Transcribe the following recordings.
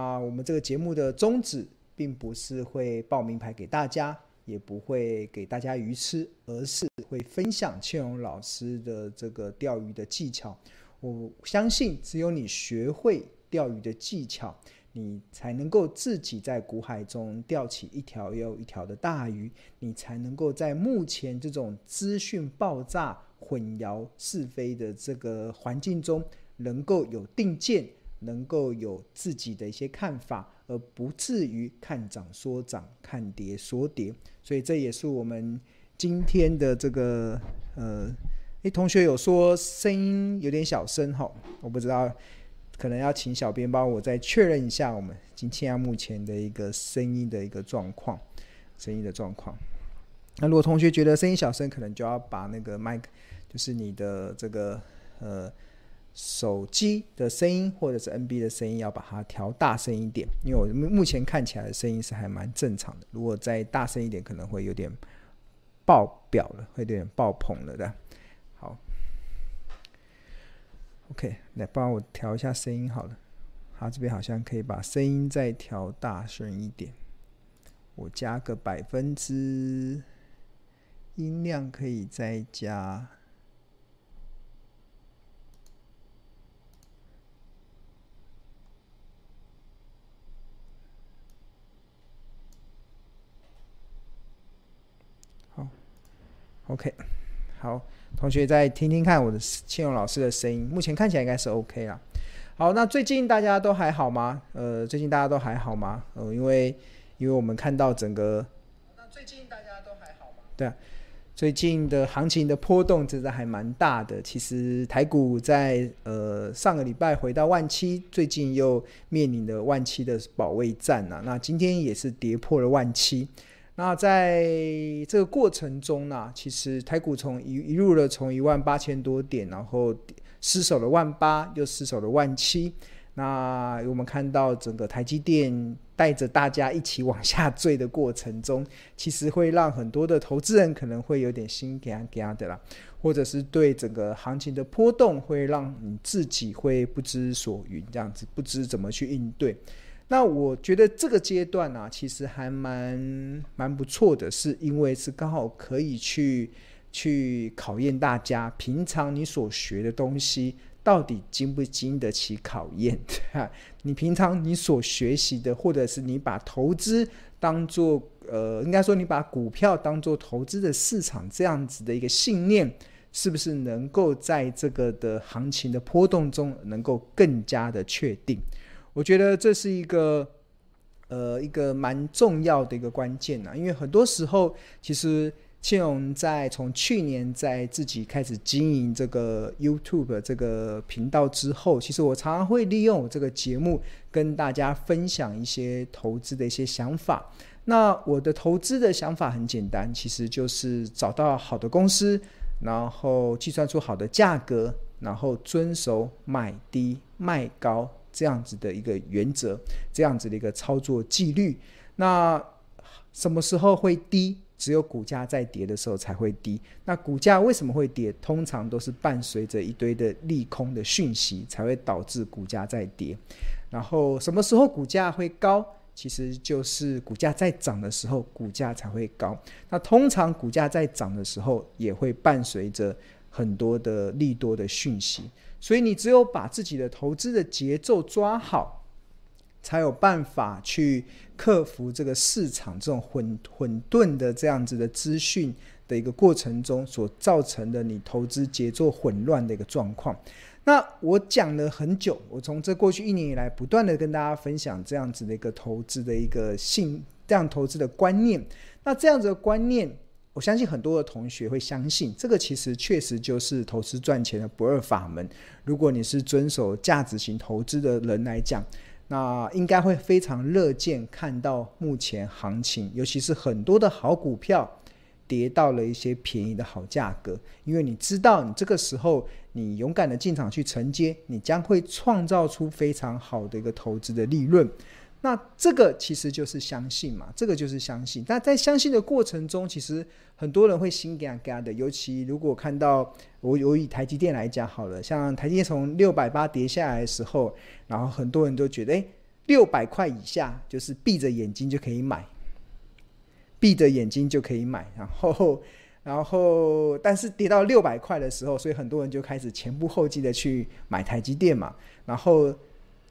那我们这个节目的宗旨，并不是会报名牌给大家，也不会给大家鱼吃，而是会分享倩蓉老师的这个钓鱼的技巧。我相信，只有你学会钓鱼的技巧，你才能够自己在股海中钓起一条又一条的大鱼，你才能够在目前这种资讯爆炸、混淆是非的这个环境中，能够有定见，能够有自己的一些看法，而不至于看涨说涨，看跌说跌。所以这也是我们今天的这个呃，诶，同学有说声音有点小声哈，我不知道。可能要请小编帮我再确认一下我们今天啊目前的一个声音的一个状况，声音的状况。那如果同学觉得声音小声，可能就要把那个麦克，就是你的这个呃手机的声音或者是 NB 的声音，要把它调大声一点，因为我目前看起来的声音是还蛮正常的。如果再大声一点，可能会有点爆表了，会有点爆棚了的。好。OK，来帮我调一下声音好了。他这边好像可以把声音再调大声一点。我加个百分之，音量可以再加。，OK，好。同学再听听看我的庆荣老师的声音，目前看起来应该是 OK 啦。好，那最近大家都还好吗？呃，最近大家都还好吗？呃，因为因为我们看到整个，那最近大家都还好吗？对啊，最近的行情的波动真的还蛮大的。其实台股在呃上个礼拜回到万七，最近又面临了万七的保卫战啊。那今天也是跌破了万七。那在这个过程中呢，其实台股从一一路的从一万八千多点，然后失守了万八，又失守了万七。那我们看到整个台积电带着大家一起往下坠的过程中，其实会让很多的投资人可能会有点心惊惊的啦，或者是对整个行情的波动会让你自己会不知所云，这样子不知怎么去应对。那我觉得这个阶段呢、其实还蛮蛮不错的，是因为是刚好可以去去考验大家，平常你所学的东西到底经不经得起考验？对啊，你平常你所学习的，或者是你把投资当做呃，应该说你把股票当做投资的市场这样子的一个信念，是不是能够在这个的行情的波动中，能够更加的确定？我觉得这是一个，呃，一个蛮重要的一个关键呐，因为很多时候，其实倩蓉在从去年在自己开始经营这个 YouTube 这个频道之后，其实我常常会利用我这个节目跟大家分享一些投资的一些想法。那我的投资的想法很简单，其实就是找到好的公司，然后计算出好的价格，然后遵守买低卖高。这样子的一个原则，这样子的一个操作纪律，那什么时候会低？只有股价在跌的时候才会低。那股价为什么会跌？通常都是伴随着一堆的利空的讯息，才会导致股价在跌。然后什么时候股价会高？其实就是股价在涨的时候，股价才会高。那通常股价在涨的时候，也会伴随着很多的利多的讯息。所以你只有把自己的投资的节奏抓好，才有办法去克服这个市场这种混混沌的这样子的资讯的一个过程中所造成的你投资节奏混乱的一个状况。那我讲了很久，我从这过去一年以来不断的跟大家分享这样子的一个投资的一个信，这样投资的观念。那这样子的观念。我相信很多的同学会相信，这个其实确实就是投资赚钱的不二法门。如果你是遵守价值型投资的人来讲，那应该会非常乐见看到目前行情，尤其是很多的好股票跌到了一些便宜的好价格，因为你知道，你这个时候你勇敢的进场去承接，你将会创造出非常好的一个投资的利润。那这个其实就是相信嘛，这个就是相信。但在相信的过程中，其实很多人会心嘎嘎的。尤其如果看到我我以台积电来讲好了，像台积电从六百八跌下来的时候，然后很多人都觉得，诶，六百块以下，就是闭着眼睛就可以买，闭着眼睛就可以买。然后，然后，但是跌到六百块的时候，所以很多人就开始前仆后继的去买台积电嘛。然后，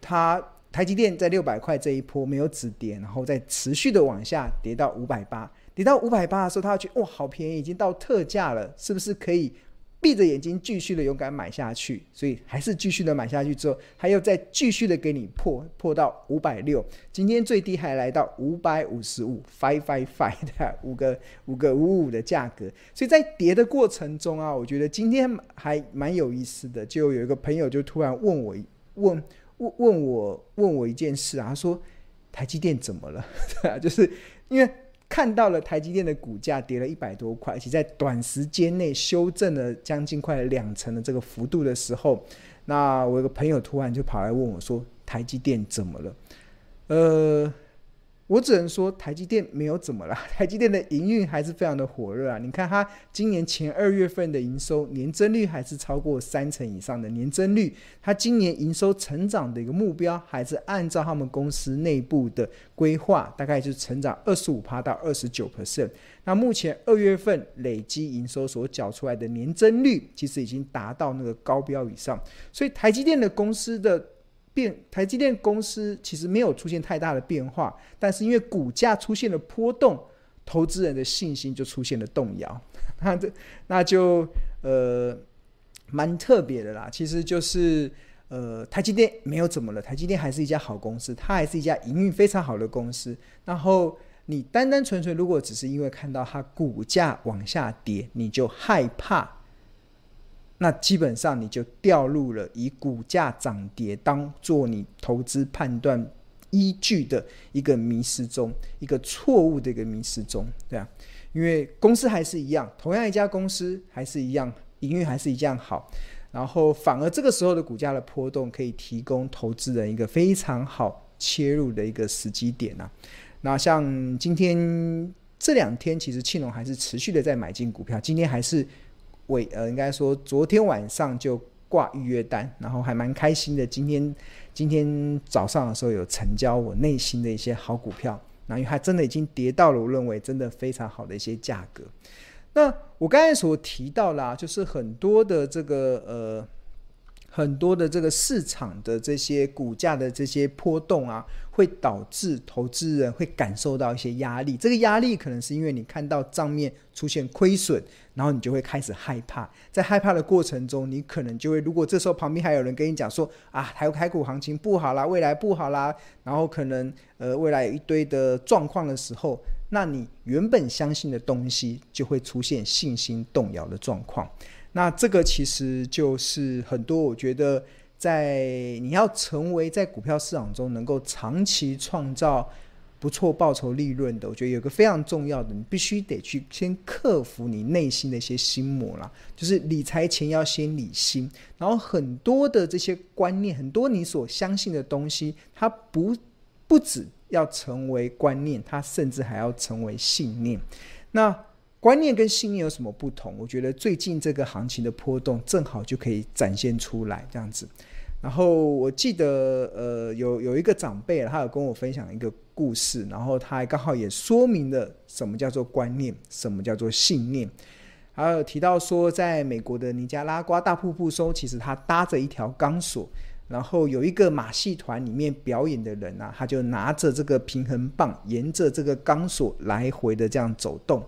它台积电在六百块这一波没有止跌，然后再持续的往下跌到五百八。跌到五百八的时候，他要觉得哇，好便宜，已经到特价了，是不是可以？闭着眼睛继续的勇敢买下去，所以还是继续的买下去之后，还要再继续的给你破破到五百六，今天最低还来到五百五十五，five five five 的五个五个五五的价格，所以在跌的过程中啊，我觉得今天还蛮有意思的，就有一个朋友就突然问我问问问我问我一件事啊，他说台积电怎么了？对啊，就是因为。看到了台积电的股价跌了一百多块，而且在短时间内修正了将近快两成的这个幅度的时候，那我有个朋友突然就跑来问我说：“台积电怎么了？”呃。我只能说，台积电没有怎么了。台积电的营运还是非常的火热啊！你看它今年前二月份的营收年增率还是超过三成以上的年增率。它今年营收成长的一个目标还是按照他们公司内部的规划，大概就是成长二十五趴到二十九 percent。那目前二月份累积营收所缴出来的年增率，其实已经达到那个高标以上。所以台积电的公司的。变台积电公司其实没有出现太大的变化，但是因为股价出现了波动，投资人的信心就出现了动摇，那这那就呃蛮特别的啦。其实就是呃台积电没有怎么了，台积电还是一家好公司，它还是一家营运非常好的公司。然后你单单纯纯如果只是因为看到它股价往下跌，你就害怕。那基本上你就掉入了以股价涨跌当做你投资判断依据的一个迷失中，一个错误的一个迷失中，对啊，因为公司还是一样，同样一家公司还是一样，营运还是一样好，然后反而这个时候的股价的波动可以提供投资人一个非常好切入的一个时机点啊。那像今天这两天，其实庆隆还是持续的在买进股票，今天还是。为呃，应该说昨天晚上就挂预约单，然后还蛮开心的。今天今天早上的时候有成交我内心的一些好股票，那因为它真的已经跌到了我认为真的非常好的一些价格。那我刚才所提到啦，就是很多的这个呃。很多的这个市场的这些股价的这些波动啊，会导致投资人会感受到一些压力。这个压力可能是因为你看到账面出现亏损，然后你就会开始害怕。在害怕的过程中，你可能就会，如果这时候旁边还有人跟你讲说啊，台台股行情不好啦，未来不好啦，然后可能呃未来有一堆的状况的时候，那你原本相信的东西就会出现信心动摇的状况。那这个其实就是很多，我觉得在你要成为在股票市场中能够长期创造不错报酬利润的，我觉得有个非常重要的，你必须得去先克服你内心的一些心魔啦，就是理财前要先理心。然后很多的这些观念，很多你所相信的东西，它不不止要成为观念，它甚至还要成为信念。那。观念跟信念有什么不同？我觉得最近这个行情的波动正好就可以展现出来这样子。然后我记得，呃，有有一个长辈，他有跟我分享一个故事，然后他还刚好也说明了什么叫做观念，什么叫做信念。还有提到说，在美国的尼加拉瓜大瀑布中，其实他搭着一条钢索，然后有一个马戏团里面表演的人啊，他就拿着这个平衡棒，沿着这个钢索来回的这样走动。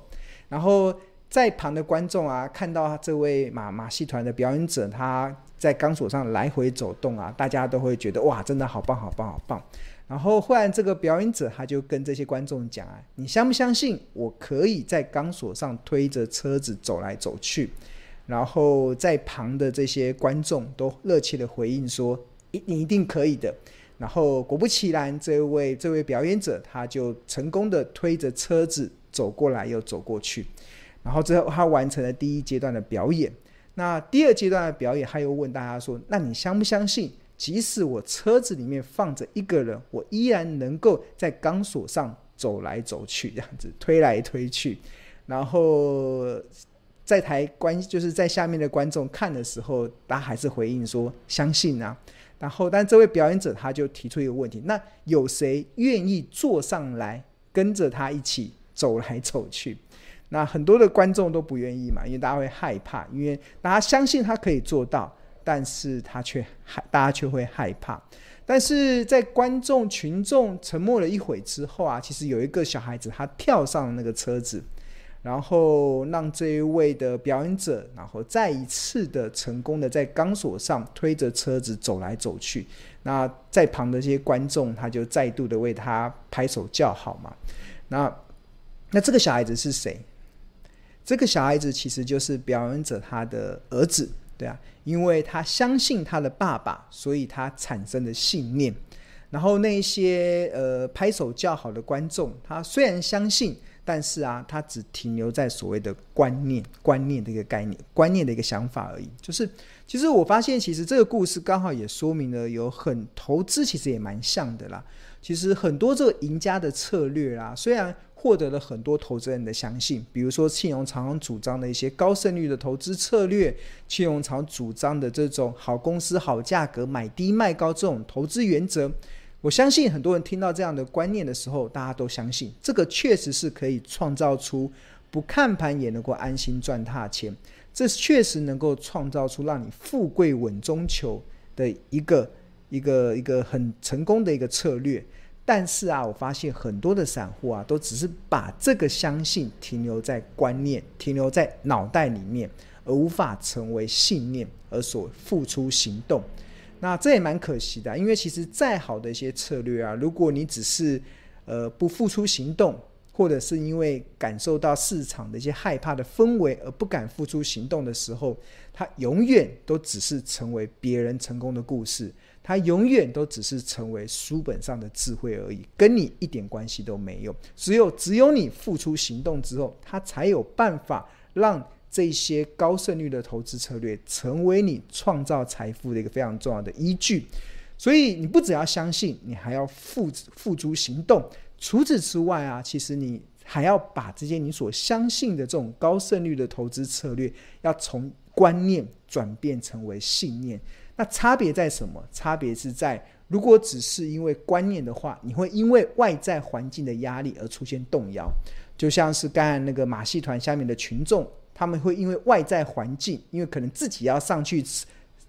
然后在旁的观众啊，看到这位马马戏团的表演者，他在钢索上来回走动啊，大家都会觉得哇，真的好棒，好棒，好棒。然后忽然这个表演者他就跟这些观众讲啊，你相不相信我可以在钢索上推着车子走来走去？然后在旁的这些观众都热切的回应说，一你一定可以的。然后果不其然，这位这位表演者他就成功的推着车子。走过来又走过去，然后最后他完成了第一阶段的表演。那第二阶段的表演，他又问大家说：“那你相不相信，即使我车子里面放着一个人，我依然能够在钢索上走来走去，这样子推来推去？”然后在台观，就是在下面的观众看的时候，他还是回应说：“相信啊。”然后，但这位表演者他就提出一个问题：那有谁愿意坐上来跟着他一起走来走去？那很多的观众都不愿意嘛，因为大家会害怕，因为大家相信他可以做到，但是他却害，大家却会害怕。但是在观众群众沉默了一会之后啊，其实有一个小孩子他跳上了那个车子，然后让这一位的表演者，然后再一次的成功的在钢索上推着车子走来走去。那在旁的这些观众，他就再度的为他拍手叫好嘛。那那这个小孩子是谁？这个小孩子其实就是表演者他的儿子。对啊，因为他相信他的爸爸，所以他产生了信念。然后那些呃拍手叫好的观众，他虽然相信，但是啊，它只停留在所谓的观念、观念的一个概念、观念的一个想法而已。就是，其实我发现，其实这个故事刚好也说明了，有很投资其实也蛮像的啦。其实很多这个赢家的策略啦，虽然。获得了很多投资人的相信，比如说庆荣常常主张的一些高胜率的投资策略，庆荣常主张的这种好公司好价格买低卖高这种投资原则，我相信很多人听到这样的观念的时候，大家都相信这个确实是可以创造出不看盘也能够安心赚大钱，这确实能够创造出让你富贵稳中求的一个一个一个很成功的一个策略。但是啊，我发现很多的散户啊，都只是把这个相信停留在观念，停留在脑袋里面，而无法成为信念，而所付出行动。那这也蛮可惜的，因为其实再好的一些策略啊，如果你只是呃不付出行动，或者是因为感受到市场的一些害怕的氛围而不敢付出行动的时候，它永远都只是成为别人成功的故事。它永远都只是成为书本上的智慧而已，跟你一点关系都没有。只有只有你付出行动之后，它才有办法让这些高胜率的投资策略成为你创造财富的一个非常重要的依据。所以你不只要相信，你还要付付诸行动。除此之外啊，其实你还要把这些你所相信的这种高胜率的投资策略，要从观念转变成为信念。那差别在什么？差别是在，如果只是因为观念的话，你会因为外在环境的压力而出现动摇，就像是刚才那个马戏团下面的群众，他们会因为外在环境，因为可能自己要上去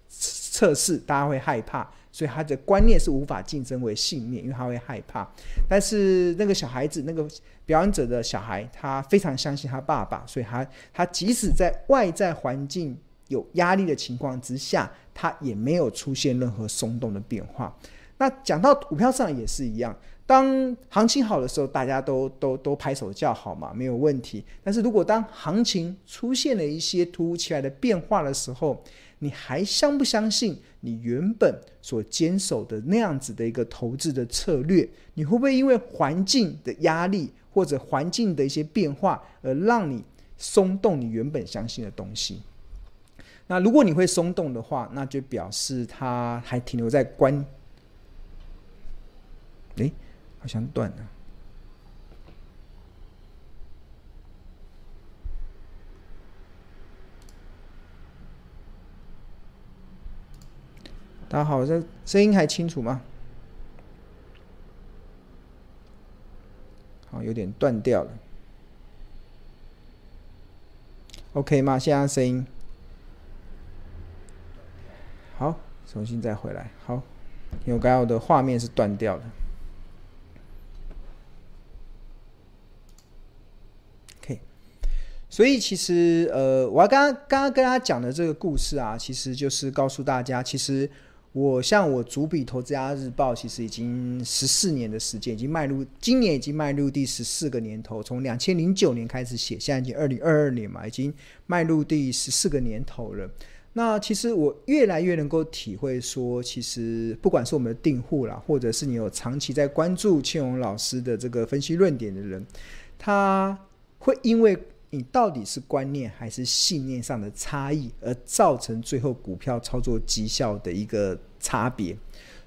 测试，大家会害怕，所以他的观念是无法晋升为信念，因为他会害怕。但是那个小孩子，那个表演者的小孩，他非常相信他爸爸，所以他他即使在外在环境有压力的情况之下，他也没有出现任何松动的变化。那讲到股票上也是一样，当行情好的时候，大家都都都拍手叫好嘛，没有问题。但是如果当行情出现了一些突如其来的变化的时候，你还相不相信你原本所坚守的那样子的一个投资的策略？你会不会因为环境的压力或者环境的一些变化而让你松动你原本相信的东西？那如果你会松动的话，那就表示它还停留在观。诶，好像断了。大家好，这声音还清楚吗？好，有点断掉了。OK 吗？现在声音。好，重新再回来。好，因为刚刚我的画面是断掉的。OK，所以其实呃，我刚刚刚刚跟大家讲的这个故事啊，其实就是告诉大家，其实我像我主笔《投资家日报》，其实已经十四年的时间，已经迈入今年已经迈入第十四个年头。从两千零九年开始写，现在已经二零二二年嘛，已经迈入第十四个年头了。那其实我越来越能够体会说，其实不管是我们的订户啦，或者是你有长期在关注庆荣老师的这个分析论点的人，他会因为你到底是观念还是信念上的差异，而造成最后股票操作绩效的一个差别。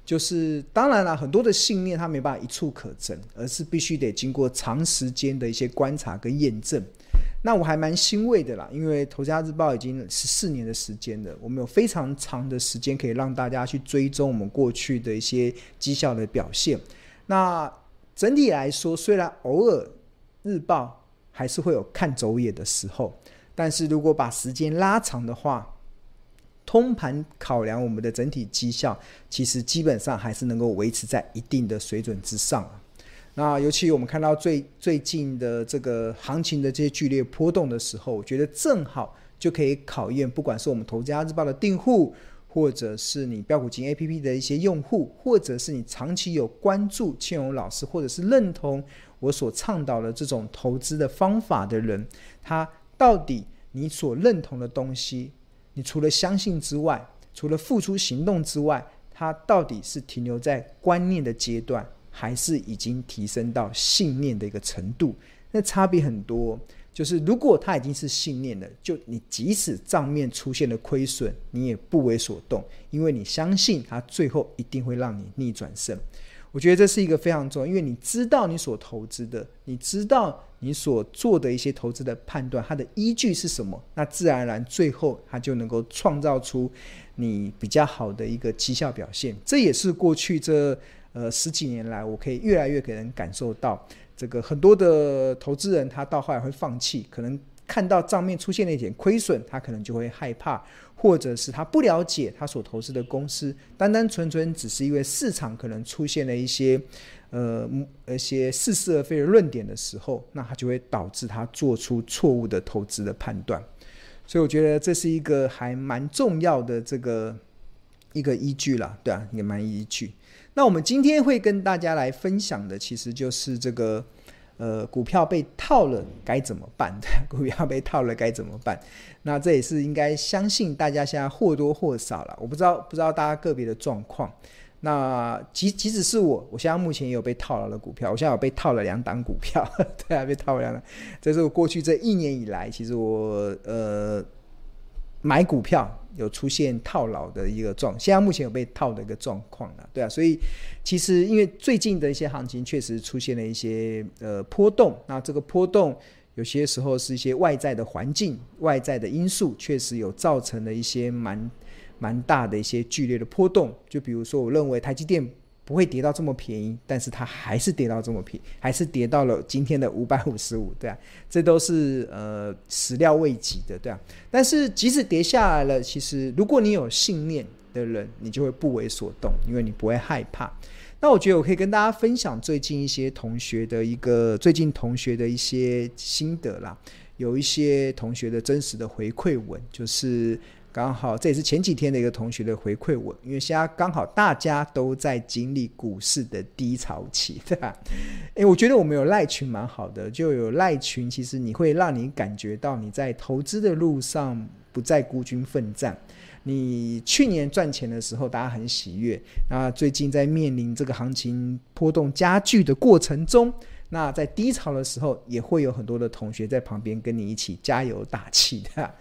就是当然了，很多的信念它没办法一触可证，而是必须得经过长时间的一些观察跟验证。那我还蛮欣慰的啦，因为《投资家日报》已经十四年的时间了，我们有非常长的时间可以让大家去追踪我们过去的一些绩效的表现。那整体来说，虽然偶尔日报还是会有看走眼的时候，但是如果把时间拉长的话，通盘考量我们的整体绩效，其实基本上还是能够维持在一定的水准之上。那尤其我们看到最最近的这个行情的这些剧烈波动的时候，我觉得正好就可以考验，不管是我们投资家日报的订户，或者是你标股金 APP 的一些用户，或者是你长期有关注庆荣老师，或者是认同我所倡导的这种投资的方法的人，他到底你所认同的东西，你除了相信之外，除了付出行动之外，他到底是停留在观念的阶段？还是已经提升到信念的一个程度，那差别很多。就是如果他已经是信念了，就你即使账面出现了亏损，你也不为所动，因为你相信他最后一定会让你逆转胜。我觉得这是一个非常重要，因为你知道你所投资的，你知道你所做的一些投资的判断，它的依据是什么，那自然而然最后它就能够创造出你比较好的一个绩效表现。这也是过去这。呃，十几年来，我可以越来越给人感受到，这个很多的投资人，他到后来会放弃，可能看到账面出现了一点亏损，他可能就会害怕，或者是他不了解他所投资的公司，单单纯纯只是因为市场可能出现了一些呃一些似是而非的论点的时候，那他就会导致他做出错误的投资的判断。所以我觉得这是一个还蛮重要的这个一个依据啦，对啊，也蛮依据。那我们今天会跟大家来分享的，其实就是这个，呃，股票被套了该怎么办？股票被套了该怎么办？那这也是应该相信大家现在或多或少了。我不知道，不知道大家个别的状况。那即即使是我，我现在目前也有被套牢的股票，我现在有被套了两档股票，对啊，被套了两档。这是我过去这一年以来，其实我呃。买股票有出现套牢的一个状，现在目前有被套的一个状况了，对啊，所以其实因为最近的一些行情确实出现了一些呃波动，那这个波动有些时候是一些外在的环境、外在的因素，确实有造成了一些蛮蛮大的一些剧烈的波动，就比如说我认为台积电。不会跌到这么便宜，但是它还是跌到这么便宜，还是跌到了今天的五百五十五，对啊，这都是呃始料未及的，对啊。但是即使跌下来了，其实如果你有信念的人，你就会不为所动，因为你不会害怕。那我觉得我可以跟大家分享最近一些同学的一个最近同学的一些心得啦，有一些同学的真实的回馈文，就是。刚好这也是前几天的一个同学的回馈我，因为现在刚好大家都在经历股市的低潮期，对吧？诶，我觉得我们有赖群蛮好的，就有赖群，其实你会让你感觉到你在投资的路上不再孤军奋战。你去年赚钱的时候，大家很喜悦，那最近在面临这个行情波动加剧的过程中。那在低潮的时候，也会有很多的同学在旁边跟你一起加油打气的。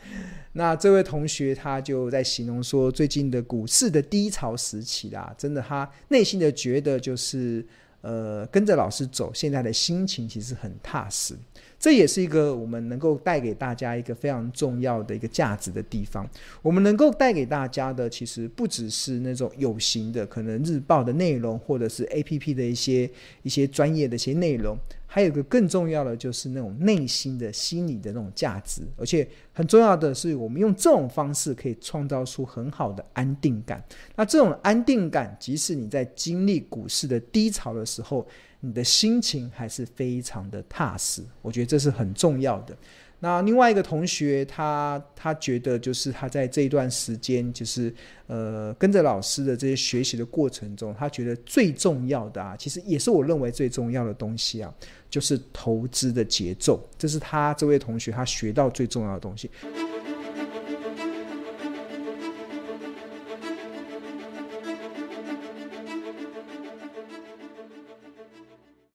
那这位同学他就在形容说，最近的股市的低潮时期啦，真的他内心的觉得就是，呃，跟着老师走，现在的心情其实很踏实。这也是一个我们能够带给大家一个非常重要的一个价值的地方。我们能够带给大家的，其实不只是那种有形的，可能日报的内容，或者是 APP 的一些一些专业的一些内容。还有一个更重要的，就是那种内心的、心理的那种价值，而且很重要的是，我们用这种方式可以创造出很好的安定感。那这种安定感，即使你在经历股市的低潮的时候，你的心情还是非常的踏实。我觉得这是很重要的。那另外一个同学，他他觉得就是他在这一段时间，就是呃跟着老师的这些学习的过程中，他觉得最重要的啊，其实也是我认为最重要的东西啊，就是投资的节奏。这是他这位同学他学到最重要的东西。